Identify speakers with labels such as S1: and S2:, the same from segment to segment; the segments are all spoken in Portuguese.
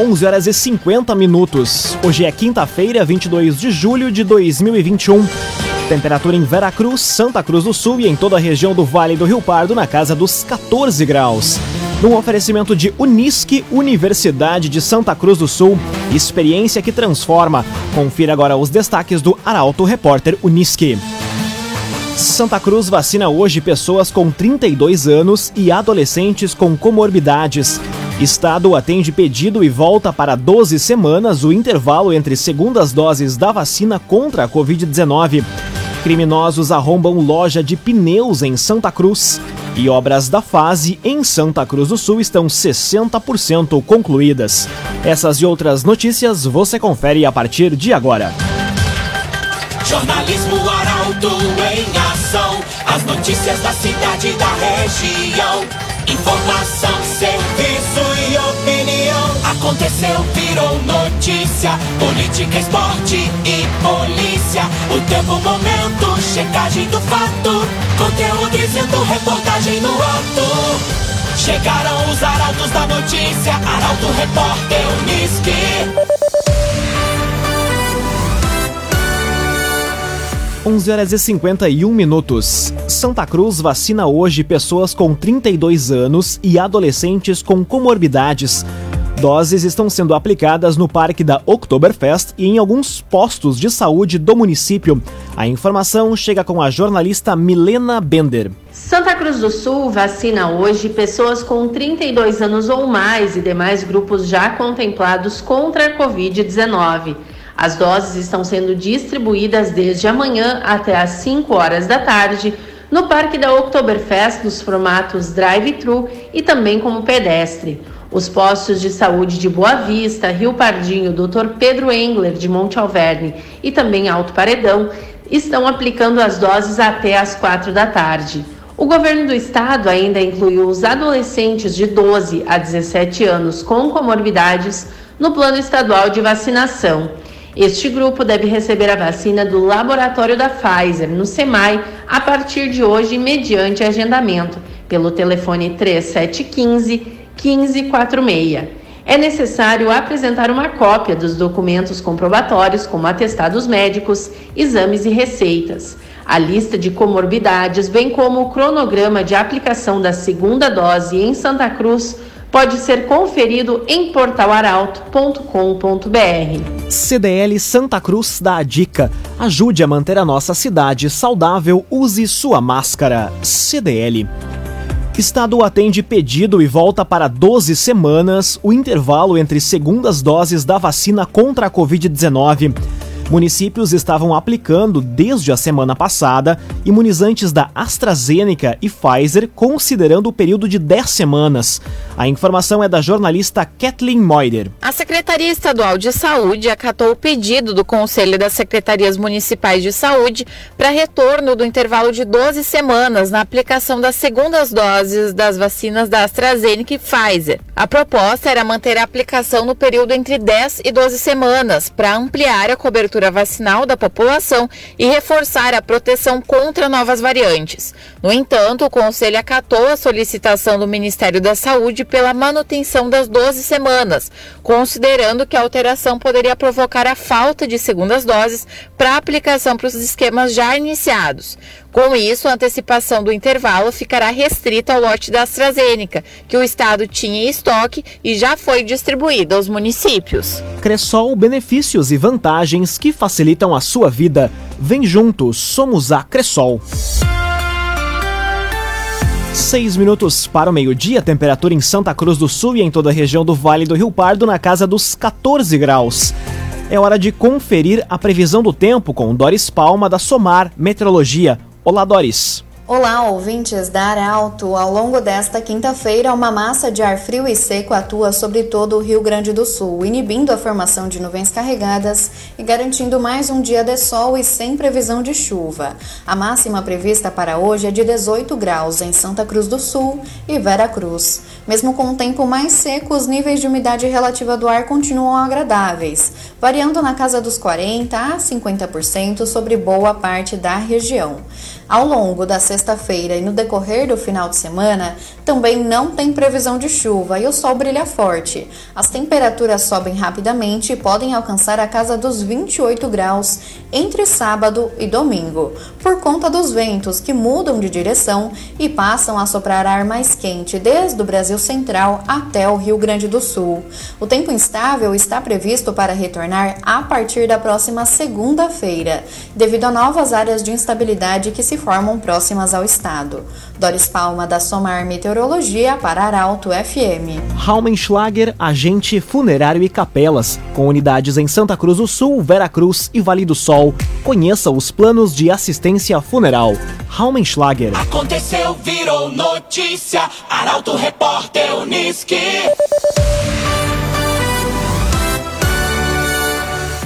S1: 11 horas e 50 minutos. Hoje é quinta-feira, 22 de julho de 2021. Temperatura em Veracruz, Santa Cruz do Sul e em toda a região do Vale do Rio Pardo na casa dos 14 graus. Num oferecimento de Unisque, Universidade de Santa Cruz do Sul, experiência que transforma. Confira agora os destaques do Arauto Repórter Unisque. Santa Cruz vacina hoje pessoas com 32 anos e adolescentes com comorbidades. Estado atende pedido e volta para 12 semanas o intervalo entre segundas doses da vacina contra a Covid-19. Criminosos arrombam loja de pneus em Santa Cruz. E obras da fase em Santa Cruz do Sul estão 60% concluídas. Essas e outras notícias você confere a partir de agora.
S2: Jornalismo Arauto em ação. As notícias da cidade e da região. Informação, serviço e opinião. Aconteceu, virou notícia. Política, esporte e polícia. O tempo, momento, checagem do fato. Conteúdo dizendo, reportagem no ato. Chegaram os arautos da notícia. Arauto, repórter, Unisque.
S1: 11 horas e 51 minutos. Santa Cruz vacina hoje pessoas com 32 anos e adolescentes com comorbidades. Doses estão sendo aplicadas no parque da Oktoberfest e em alguns postos de saúde do município. A informação chega com a jornalista Milena Bender.
S3: Santa Cruz do Sul vacina hoje pessoas com 32 anos ou mais e demais grupos já contemplados contra a Covid-19. As doses estão sendo distribuídas desde amanhã até às 5 horas da tarde no Parque da Oktoberfest nos formatos drive-thru e também como pedestre. Os postos de saúde de Boa Vista, Rio Pardinho, Dr. Pedro Engler de Monte Alverne e também Alto Paredão estão aplicando as doses até às 4 da tarde. O governo do estado ainda incluiu os adolescentes de 12 a 17 anos com comorbidades no plano estadual de vacinação. Este grupo deve receber a vacina do laboratório da Pfizer no SEMAI a partir de hoje, mediante agendamento, pelo telefone 3715 1546. É necessário apresentar uma cópia dos documentos comprobatórios, como atestados médicos, exames e receitas. A lista de comorbidades, bem como o cronograma de aplicação da segunda dose em Santa Cruz, pode ser conferido em portalaralto.com.br.
S1: CDL Santa Cruz dá a dica: ajude a manter a nossa cidade saudável, use sua máscara. CDL. Estado atende pedido e volta para 12 semanas o intervalo entre segundas doses da vacina contra a Covid-19. Municípios estavam aplicando, desde a semana passada, imunizantes da AstraZeneca e Pfizer, considerando o período de 10 semanas. A informação é da jornalista Kathleen Moider.
S4: A Secretaria Estadual de Saúde acatou o pedido do Conselho das Secretarias Municipais de Saúde para retorno do intervalo de 12 semanas na aplicação das segundas doses das vacinas da AstraZeneca e Pfizer. A proposta era manter a aplicação no período entre 10 e 12 semanas, para ampliar a cobertura cobertura vacinal da população e reforçar a proteção contra novas variantes. No entanto, o Conselho acatou a solicitação do Ministério da Saúde pela manutenção das 12 semanas, considerando que a alteração poderia provocar a falta de segundas doses para aplicação para os esquemas já iniciados. Com isso, a antecipação do intervalo ficará restrita ao lote da AstraZeneca, que o Estado tinha em estoque e já foi distribuído aos municípios.
S1: Cressol, benefícios e vantagens que facilitam a sua vida. Vem juntos, somos a Cressol. Seis minutos para o meio-dia, temperatura em Santa Cruz do Sul e em toda a região do Vale do Rio Pardo na casa dos 14 graus. É hora de conferir a previsão do tempo com Doris Palma da Somar Meteorologia. Olá, Doris.
S5: Olá, ouvintes da Arauto. Ao longo desta quinta-feira, uma massa de ar frio e seco atua sobre todo o Rio Grande do Sul, inibindo a formação de nuvens carregadas e garantindo mais um dia de sol e sem previsão de chuva. A máxima prevista para hoje é de 18 graus em Santa Cruz do Sul e Vera Cruz. Mesmo com o tempo mais seco, os níveis de umidade relativa do ar continuam agradáveis, variando na casa dos 40 a 50% sobre boa parte da região. Ao longo da sexta sexta-feira e no decorrer do final de semana, também não tem previsão de chuva e o sol brilha forte. As temperaturas sobem rapidamente e podem alcançar a casa dos 28 graus entre sábado e domingo, por conta dos ventos que mudam de direção e passam a soprar ar mais quente desde o Brasil Central até o Rio Grande do Sul. O tempo instável está previsto para retornar a partir da próxima segunda-feira, devido a novas áreas de instabilidade que se formam próximas ao estado. Doris Palma, da Somar Meteorologia, para Arauto FM.
S1: Raumenschlager, agente funerário e capelas, com unidades em Santa Cruz do Sul, Veracruz e Vale do Sol. Conheça os planos de assistência funeral. Raumenschlager.
S2: Aconteceu, virou notícia. Arauto Repórter Uniski.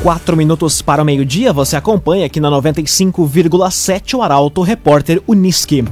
S1: Quatro minutos para o meio-dia, você acompanha aqui na 95,7 o Arauto Repórter Uniski.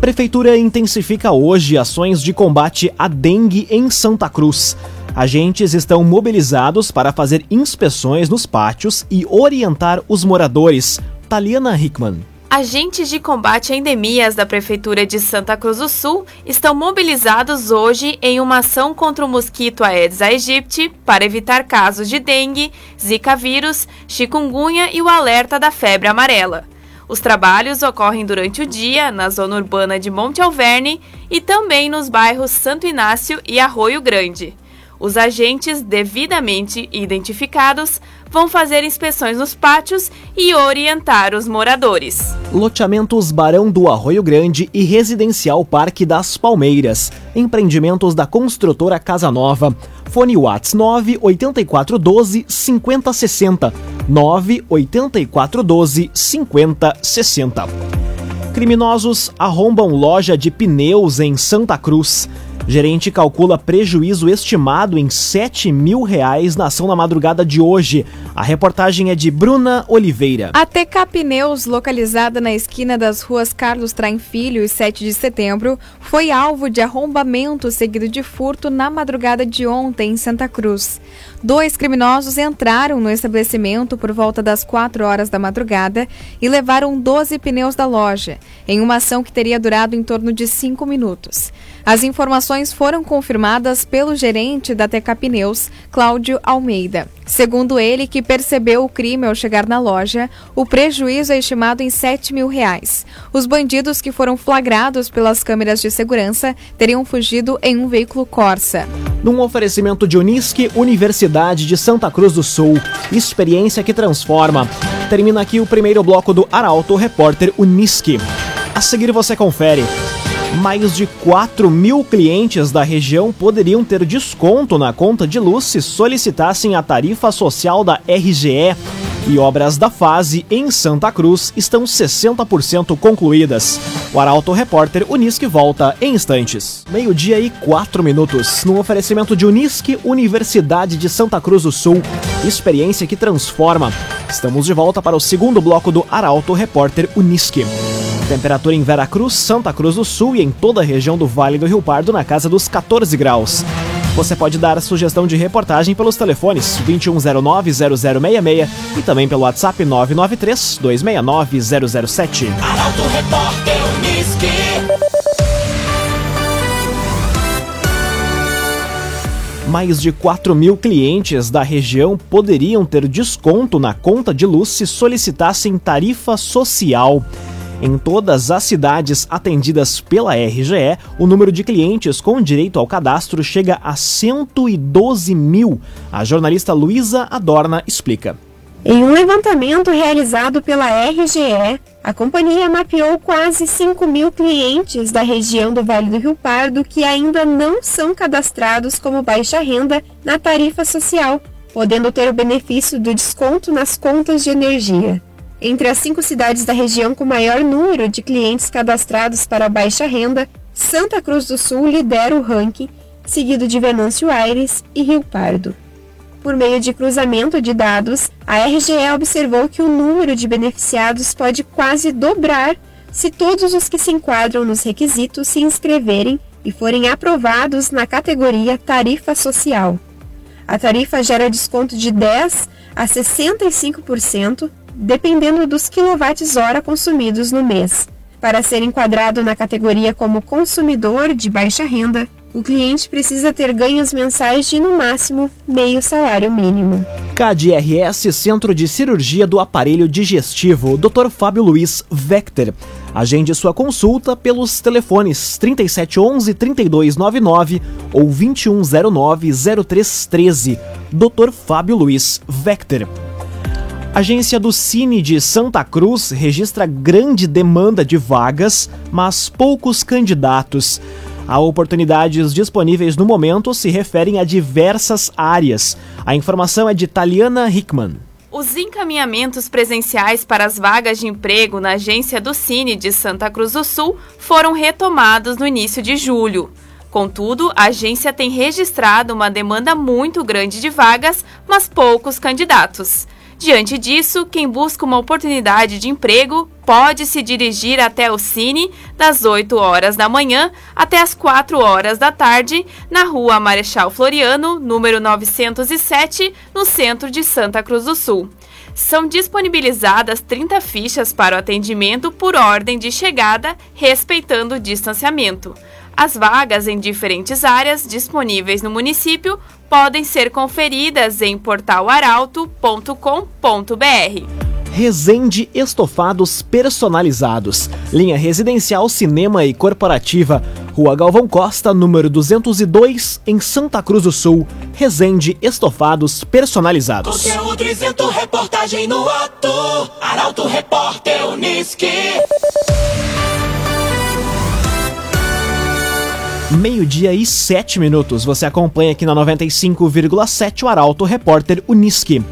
S1: Prefeitura intensifica hoje ações de combate à dengue em Santa Cruz. Agentes estão mobilizados para fazer inspeções nos pátios e orientar os moradores. Taliana Hickman.
S6: Agentes de combate a endemias da Prefeitura de Santa Cruz do Sul estão mobilizados hoje em uma ação contra o mosquito Aedes aegypti para evitar casos de dengue, zika vírus, chikungunya e o alerta da febre amarela. Os trabalhos ocorrem durante o dia na zona urbana de Monte Alverne e também nos bairros Santo Inácio e Arroio Grande. Os agentes devidamente identificados vão fazer inspeções nos pátios e orientar os moradores.
S1: Loteamentos Barão do Arroio Grande e Residencial Parque das Palmeiras. Empreendimentos da construtora Casa Nova. Fone Whats 98412 5060. 98412 5060. Criminosos arrombam loja de pneus em Santa Cruz. Gerente calcula prejuízo estimado em 7 mil reais na ação na madrugada de hoje. A reportagem é de Bruna Oliveira.
S7: A TK Pneus, localizada na esquina das ruas Carlos Traem Filho e 7 de setembro, foi alvo de arrombamento seguido de furto na madrugada de ontem em Santa Cruz. Dois criminosos entraram no estabelecimento por volta das 4 horas da madrugada e levaram 12 pneus da loja, em uma ação que teria durado em torno de 5 minutos. As informações foram confirmadas pelo gerente da TK Pneus, Cláudio Almeida. Segundo ele, que percebeu o crime ao chegar na loja, o prejuízo é estimado em 7 mil reais. Os bandidos que foram flagrados pelas câmeras de segurança teriam fugido em um veículo Corsa.
S1: Num oferecimento de Unisque, Universidade de Santa Cruz do Sul. Experiência que transforma. Termina aqui o primeiro bloco do Arauto Repórter Unisque. A seguir você confere. Mais de 4 mil clientes da região poderiam ter desconto na conta de luz se solicitassem a tarifa social da RGE. E obras da fase em Santa Cruz estão 60% concluídas. O Arauto Repórter Unisque volta em instantes. Meio-dia e 4 minutos. No oferecimento de Unisque, Universidade de Santa Cruz do Sul. Experiência que transforma. Estamos de volta para o segundo bloco do Arauto Repórter Unisque. Temperatura em Veracruz, Santa Cruz do Sul e em toda a região do Vale do Rio Pardo na casa dos 14 graus. Você pode dar sugestão de reportagem pelos telefones 2109-0066 e também pelo WhatsApp 993-269-007.
S2: Arauto Repórter Uniski.
S1: Mais de 4 mil clientes da região poderiam ter desconto na conta de luz se solicitassem tarifa social. Em todas as cidades atendidas pela RGE, o número de clientes com direito ao cadastro chega a 112 mil. A jornalista Luísa Adorna explica.
S8: Em um levantamento realizado pela RGE, a companhia mapeou quase 5 mil clientes da região do Vale do Rio Pardo que ainda não são cadastrados como baixa renda na tarifa social, podendo ter o benefício do desconto nas contas de energia. Entre as cinco cidades da região com maior número de clientes cadastrados para baixa renda, Santa Cruz do Sul lidera o ranking, seguido de Venâncio Aires e Rio Pardo. Por meio de cruzamento de dados, a RGE observou que o número de beneficiados pode quase dobrar se todos os que se enquadram nos requisitos se inscreverem e forem aprovados na categoria Tarifa Social. A tarifa gera desconto de 10 a 65%, dependendo dos quilowatts-hora consumidos no mês. Para ser enquadrado na categoria como consumidor de baixa renda, o cliente precisa ter ganhos mensais de, no máximo, meio salário mínimo.
S1: KDRS Centro de Cirurgia do Aparelho Digestivo, Dr. Fábio Luiz Vector. Agende sua consulta pelos telefones 3711-3299 ou 2109-0313. Dr. Fábio Luiz Vector. Agência do Cine de Santa Cruz registra grande demanda de vagas, mas poucos candidatos. Há oportunidades disponíveis no momento se referem a diversas áreas. A informação é de Taliana Hickman.
S6: Os encaminhamentos presenciais para as vagas de emprego na agência do Cine de Santa Cruz do Sul foram retomados no início de julho. Contudo, a agência tem registrado uma demanda muito grande de vagas, mas poucos candidatos. Diante disso, quem busca uma oportunidade de emprego pode se dirigir até o Cine das 8 horas da manhã até as 4 horas da tarde, na rua Marechal Floriano, número 907, no centro de Santa Cruz do Sul. São disponibilizadas 30 fichas para o atendimento por ordem de chegada, respeitando o distanciamento. As vagas em diferentes áreas disponíveis no município podem ser conferidas em portalaralto.com.br.
S1: Resende Estofados Personalizados. Linha residencial, cinema e corporativa. Rua Galvão Costa, número 202, em Santa Cruz do Sul. Resende Estofados Personalizados.
S2: Conteúdo isento, reportagem no ato. Arauto Repórter Uniski.
S1: Meio-dia e sete minutos. Você acompanha aqui na 95,7 o Arauto Repórter Uniski.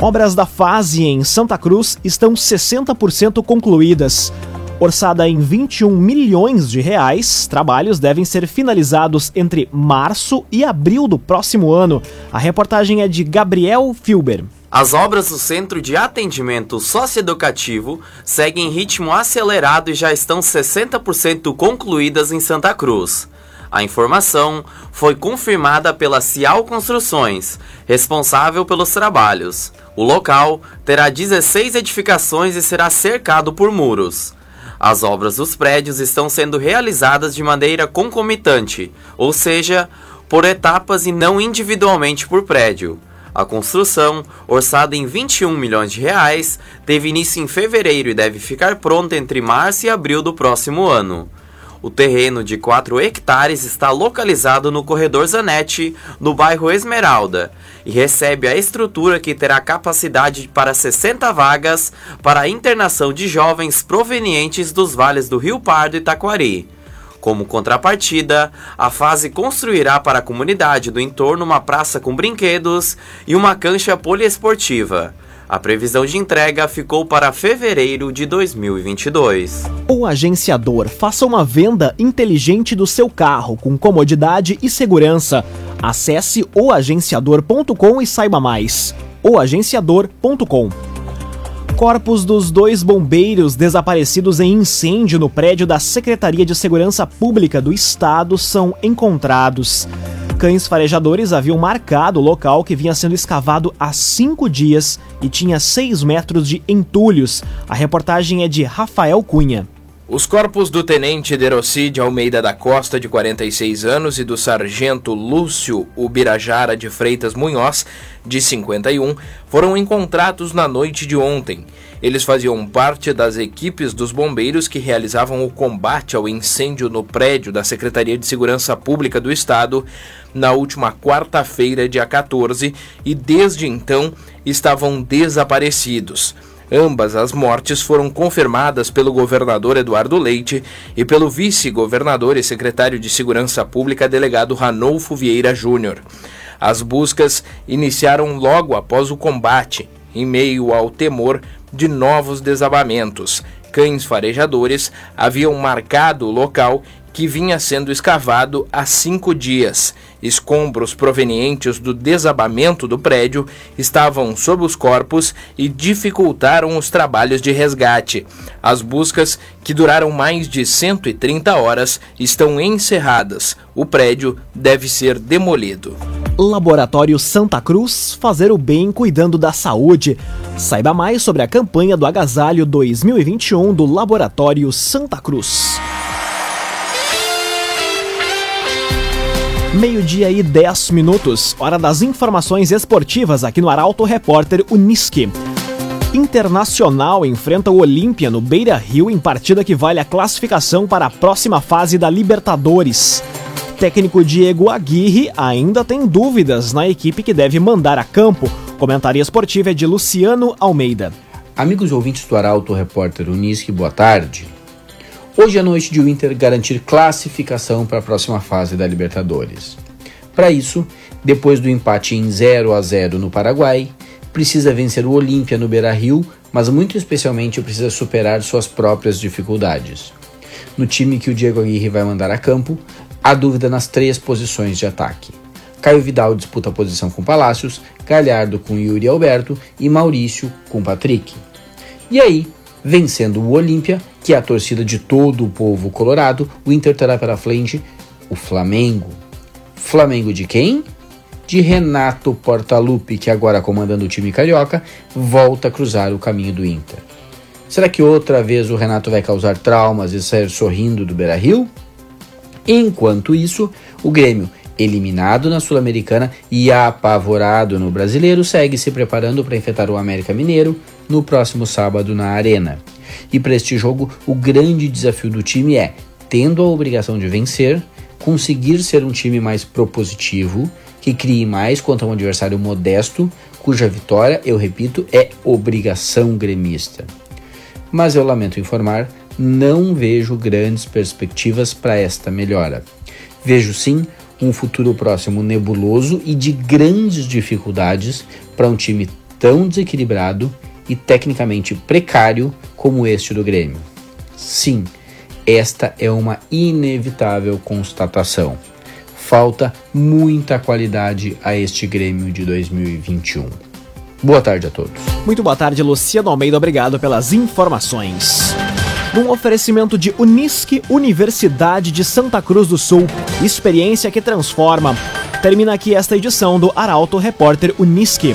S1: Obras da fase em Santa Cruz estão 60% concluídas. Orçada em 21 milhões de reais, trabalhos devem ser finalizados entre março e abril do próximo ano. A reportagem é de Gabriel Filber.
S9: As obras do Centro de Atendimento Socioeducativo seguem em ritmo acelerado e já estão 60% concluídas em Santa Cruz. A informação foi confirmada pela Cial Construções, responsável pelos trabalhos. O local terá 16 edificações e será cercado por muros. As obras dos prédios estão sendo realizadas de maneira concomitante, ou seja, por etapas e não individualmente por prédio. A construção, orçada em 21 milhões de reais, teve início em fevereiro e deve ficar pronta entre março e abril do próximo ano. O terreno de 4 hectares está localizado no corredor Zanetti, no bairro Esmeralda, e recebe a estrutura que terá capacidade para 60 vagas para a internação de jovens provenientes dos vales do Rio Pardo e Taquari. Como contrapartida, a fase construirá para a comunidade do entorno uma praça com brinquedos e uma cancha poliesportiva. A previsão de entrega ficou para fevereiro de 2022.
S1: O agenciador faça uma venda inteligente do seu carro com comodidade e segurança. Acesse oagenciador.com e saiba mais. oagenciador.com Corpos dos dois bombeiros desaparecidos em incêndio no prédio da Secretaria de Segurança Pública do Estado são encontrados. Cães farejadores haviam marcado o local que vinha sendo escavado há cinco dias e tinha seis metros de entulhos. A reportagem é de Rafael Cunha.
S10: Os corpos do tenente Derocide Almeida da Costa, de 46 anos, e do sargento Lúcio Ubirajara de Freitas Munhoz, de 51, foram encontrados na noite de ontem. Eles faziam parte das equipes dos bombeiros que realizavam o combate ao incêndio no prédio da Secretaria de Segurança Pública do Estado na última quarta-feira, dia 14, e desde então estavam desaparecidos. Ambas as mortes foram confirmadas pelo governador Eduardo Leite e pelo vice-governador e secretário de Segurança Pública, delegado Ranolfo Vieira Júnior. As buscas iniciaram logo após o combate, em meio ao temor de novos desabamentos. Cães farejadores haviam marcado o local que vinha sendo escavado há cinco dias. Escombros provenientes do desabamento do prédio estavam sob os corpos e dificultaram os trabalhos de resgate. As buscas, que duraram mais de 130 horas, estão encerradas. O prédio deve ser demolido.
S1: Laboratório Santa Cruz, fazer o bem cuidando da saúde. Saiba mais sobre a campanha do Agasalho 2021 do Laboratório Santa Cruz. Meio-dia e 10 minutos, hora das informações esportivas aqui no Arauto Repórter Uniski. Internacional enfrenta o Olímpia no Beira Rio em partida que vale a classificação para a próxima fase da Libertadores técnico Diego Aguirre ainda tem dúvidas na equipe que deve mandar a campo. Comentaria esportiva é de Luciano Almeida.
S11: Amigos ouvintes do Arauto Repórter Unisque, boa tarde. Hoje é noite de o Inter garantir classificação para a próxima fase da Libertadores. Para isso, depois do empate em 0 a 0 no Paraguai, precisa vencer o Olímpia no Beira-Rio, mas muito especialmente precisa superar suas próprias dificuldades. No time que o Diego Aguirre vai mandar a campo, Há dúvida nas três posições de ataque. Caio Vidal disputa a posição com Palácios, Galhardo com Yuri Alberto e Maurício com Patrick. E aí, vencendo o Olímpia, que é a torcida de todo o povo colorado, o Inter terá pela frente o Flamengo. Flamengo de quem? De Renato Portaluppi, que agora comandando o time carioca, volta a cruzar o caminho do Inter. Será que outra vez o Renato vai causar traumas e sair sorrindo do Beira-Rio? Enquanto isso, o Grêmio, eliminado na Sul-Americana e apavorado no Brasileiro, segue se preparando para enfrentar o América Mineiro no próximo sábado na Arena. E para este jogo, o grande desafio do time é, tendo a obrigação de vencer, conseguir ser um time mais propositivo, que crie mais contra um adversário modesto, cuja vitória, eu repito, é obrigação gremista. Mas eu lamento informar, não vejo grandes perspectivas para esta melhora. Vejo sim um futuro próximo nebuloso e de grandes dificuldades para um time tão desequilibrado e tecnicamente precário como este do Grêmio. Sim, esta é uma inevitável constatação. Falta muita qualidade a este Grêmio de 2021. Boa tarde a todos.
S1: Muito boa tarde, Luciano Almeida. Obrigado pelas informações. Um oferecimento de Unisque Universidade de Santa Cruz do Sul. Experiência que transforma. Termina aqui esta edição do Arauto Repórter Unisque.